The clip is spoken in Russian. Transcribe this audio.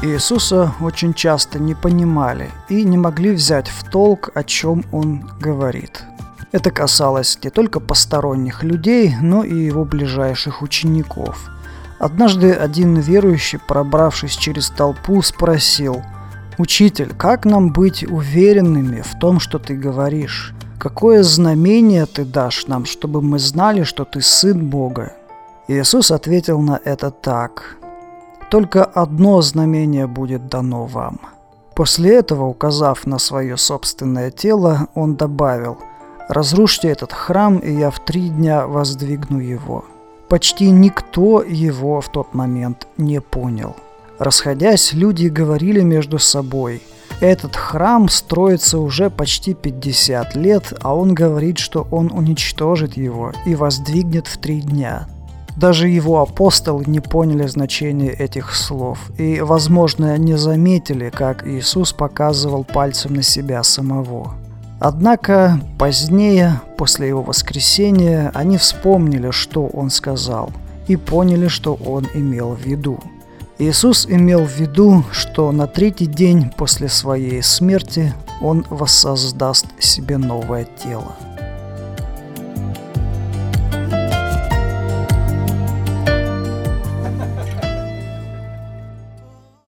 Иисуса очень часто не понимали и не могли взять в толк, о чем он говорит. Это касалось не только посторонних людей, но и его ближайших учеников. Однажды один верующий, пробравшись через толпу, спросил «Учитель, как нам быть уверенными в том, что ты говоришь? Какое знамение ты дашь нам, чтобы мы знали, что ты Сын Бога?» Иисус ответил на это так только одно знамение будет дано вам. После этого, указав на свое собственное тело, он добавил, «Разрушьте этот храм, и я в три дня воздвигну его». Почти никто его в тот момент не понял. Расходясь, люди говорили между собой, «Этот храм строится уже почти 50 лет, а он говорит, что он уничтожит его и воздвигнет в три дня». Даже его апостолы не поняли значения этих слов и, возможно, не заметили, как Иисус показывал пальцем на себя самого. Однако позднее, после его воскресения, они вспомнили, что он сказал, и поняли, что он имел в виду. Иисус имел в виду, что на третий день после своей смерти он воссоздаст себе новое тело.